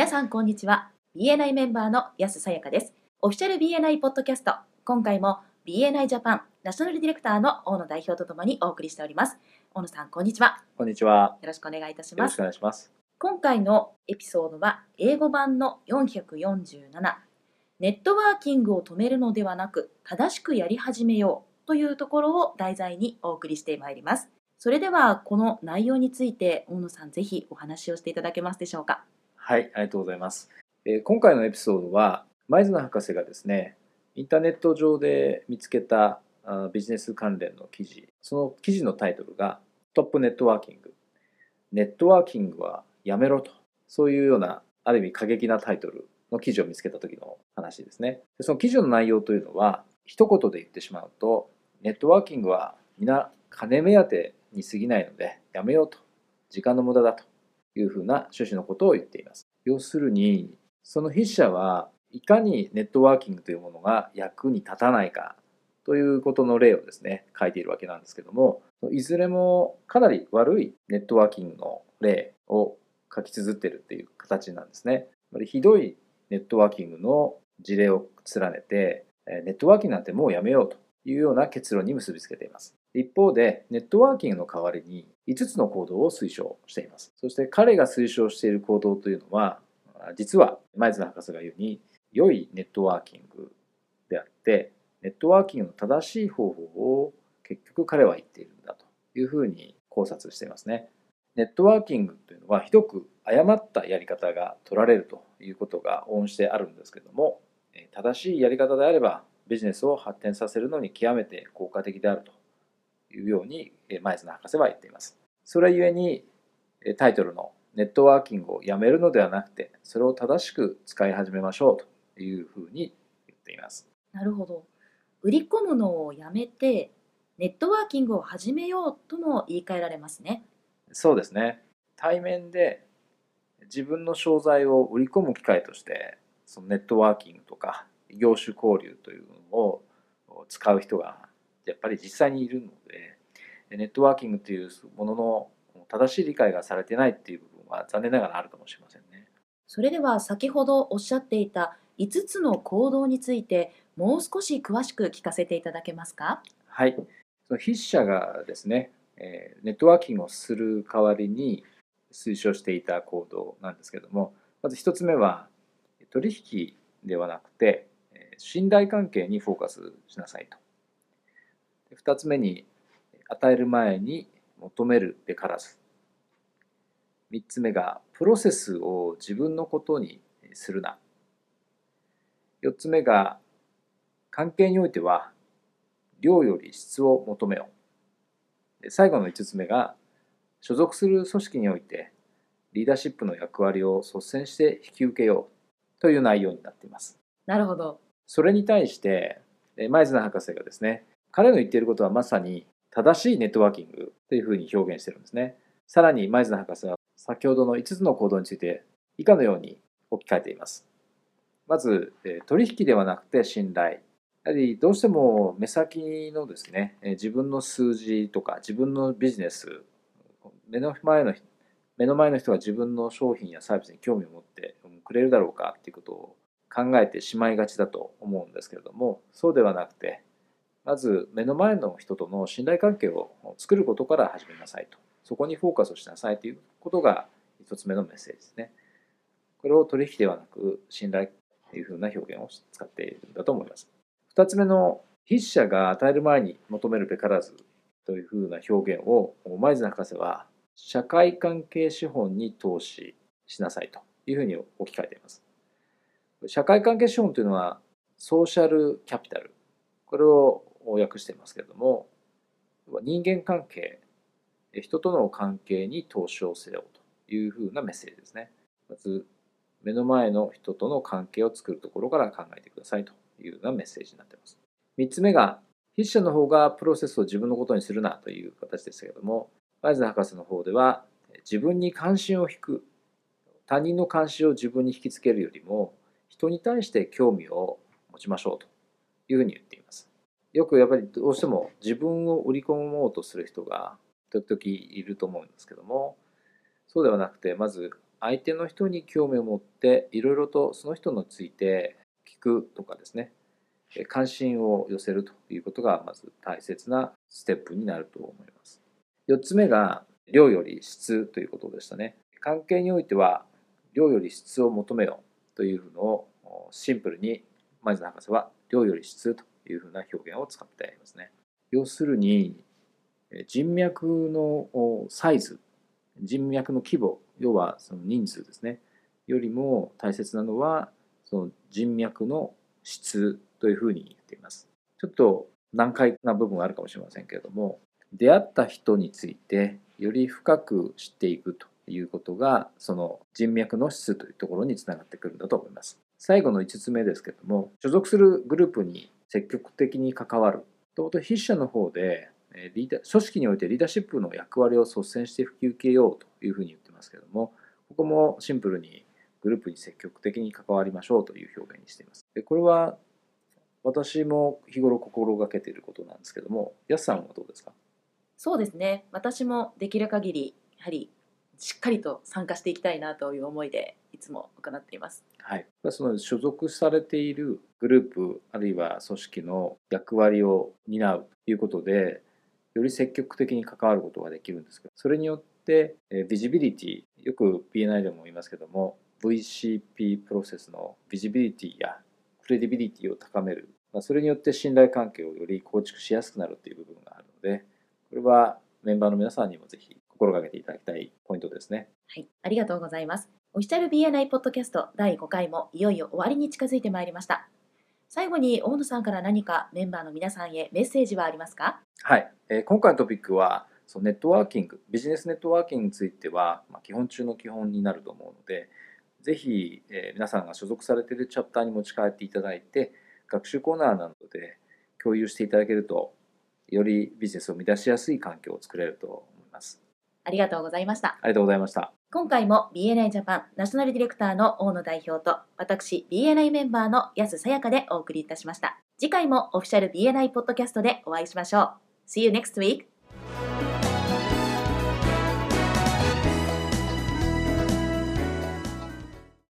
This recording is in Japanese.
皆さんこんにちは。BNI メンバーの安さやかです。オフィシャル BNI ポッドキャスト。今回も BNI ジャパンナショナルディレクターの大野代表とともにお送りしております。大野さんこんにちは。こんにちは。よろしくお願いいたしよろしますくお願いします。今回のエピソードは英語版の447ネットワーキングを止めるのではなく正しくやり始めようというところを題材にお送りしてまいります。それではこの内容について大野さんぜひお話をしていただけますでしょうか？はい、ありがとうございます。えー今回のエピソードは、前津博士がですね、インターネット上で見つけたあビジネス関連の記事、その記事のタイトルが、トップネットワーキング。ネットワーキングはやめろと。そういうような、ある意味過激なタイトルの記事を見つけた時の話ですね。でその記事の内容というのは、一言で言ってしまうと、ネットワーキングは皆金目当てに過ぎないので、やめようと。時間の無駄だと。いうふうな趣旨のことを言っています。要するに、その筆者はいかにネットワーキングというものが役に立たないかということの例をですね、書いているわけなんですけども、いずれもかなり悪いネットワーキングの例を書き綴っているっていう形なんですね。ひどいネットワーキングの事例を連ねて、ネットワーキングなんてもうやめようというような結論に結びつけています。一方で、ネットワーキングの代わりに5つの行動を推奨しています。そして彼が推奨している行動というのは、実は前津博士が言うに、良いネットワーキングであって、ネットワーキングの正しい方法を結局彼は言っているんだというふうに考察していますね。ネットワーキングというのはひどく誤ったやり方が取られるということが応じてあるんですけども、正しいやり方であればビジネスを発展させるのに極めて効果的であるというようにえー前津博士は言っています。それゆえにえータイトルのネットワーキングをやめるのではなくてそれを正しく使い始めましょうというふうに言っています。なるほど売り込むのをやめてネットワーキングを始めようとも言い換えられますねそうですね。対面で自分の商材を売り込む機会として、そのネットワーキングとか業種交流というのを使う人がやっぱり実際にいるので、ネットワーキングというものの正しい理解がされてないっていう部分は残念ながらあるかもしれませんね。それでは先ほどおっしゃっていた5つの行動についてもう少し詳しく聞かせていただけますか？はい。その筆者がですね、えーネットワーキングをする代わりに推奨していた行動なんですけども、まず一つ目は、取引ではなくて、えー信頼関係にフォーカスしなさいと。で二つ目に、与える前に求めるべからず。三つ目が、プロセスを自分のことにするな。四つ目が、関係においては、量より質を求めよ最後の5つ目が、所属する組織において、リーダーシップの役割を率先して引き受けようという内容になっています。なるほどそれに対して、え前津博士がですね、彼の言っていることはまさに正しいネットワーキングというふうに表現しているんですね。さらに前津博士は先ほどの5つの行動について以下のように置き換えています。まず、取引ではなくて信頼。やはりどうしても目先のですね、自分の数字とか自分のビジネス、目の前の目の前の人が自分の商品やサービスに興味を持ってくれるだろうかっていうことを考えてしまいがちだと思うんですけれども、そうではなくて、まず目の前の人との信頼関係を作ることから始めなさいと。そこにフォーカスをしなさいということが一つ目のメッセージですね。これを取引ではなく信頼というふうな表現を使っているんだと思います。二つ目の筆者が与える前に求めるべからずというふうな表現を前津博士は社会関係資本に投資しなさいというふうに置き換えています。社会関係資本というのはソーシャルキャピタルこれを訳していますけれども人間関係人との関係に投資をせよというふうなメッセージですねまず目の前の人との関係を作るところから考えてくださいというようなメッセージになっています3つ目が筆者の方がプロセスを自分のことにするなという形でしたけれども前津博士の方では自分に関心を引く他人の関心を自分に引きつけるよりも人に対して興味を持ちましょうというふうに言っています。よくやっぱりどうしても自分を売り込もうとする人が時々いると思うんですけどもそうではなくてまず相手の人に興味を持っていろいろとその人について聞くとかですね。関心を寄せるということがまず大切なステップになると思います。4つ目が量より質ということでしたね。関係においては量より質を求めようというのをシンプルに前津博士は量より質というふうな表現を使っていますね。要するに人脈のサイズ人脈の規模要はその人数ですね。よりも大切なのはその人脈の質というふうに言っています。ちょっと難解な部分があるかもしれませんけれども出会った人についてより深く知っていくということがその人脈の質というところにつながってくるんだと思います。最後の5つ目ですけども所属するグループに積極的に関わると筆者の方でリーダー組織においてリーダーシップの役割を率先して引き受けようというふうに言ってますけどもここもシンプルにグループに積極的に関わりましょうという表現にしています。でこれは私も日頃心がけていることなんですけども、やすさんはどうですか？そうですね。私もできる限りやはりしっかりと参加していきたいなという思いでいつも行っています。はい。その所属されているグループあるいは組織の役割を担うということで、より積極的に関わることができるんですけど、それによって、ビジビリティ、よく BNI でも言いますけども、VCP プロセスのビジビリティやクレディビリティを高める、まあ、それによって信頼関係をより構築しやすくなるという部分があるので、これはメンバーの皆さんにもぜひ心がけていただきたいポイントですね。はい、ありがとうございます。オフィシャル BNI ポッドキャスト第5回もいよいよ終わりに近づいてまいりました。最後に大野さんから何かメンバーの皆さんへメッセージはありますか？はい、えー、今回のトピックはそのネットワーキングビジネスネットワーキングについては、まあ、基本中の基本になると思うのでぜひ、えー、皆さんが所属されているチャプターに持ち帰っていただいて学習コーナーなどで共有していただけるとよりビジネスを満たしやすい環境を作れると思います。ありがとうございました。ありがとうございました。今回も BNI ジャパンナショナルディレクターの大野代表と私 BNI メンバーの安さやかでお送りいたしました。次回もオフィシャル BNI ポッドキャストでお会いしましょう。See you next week!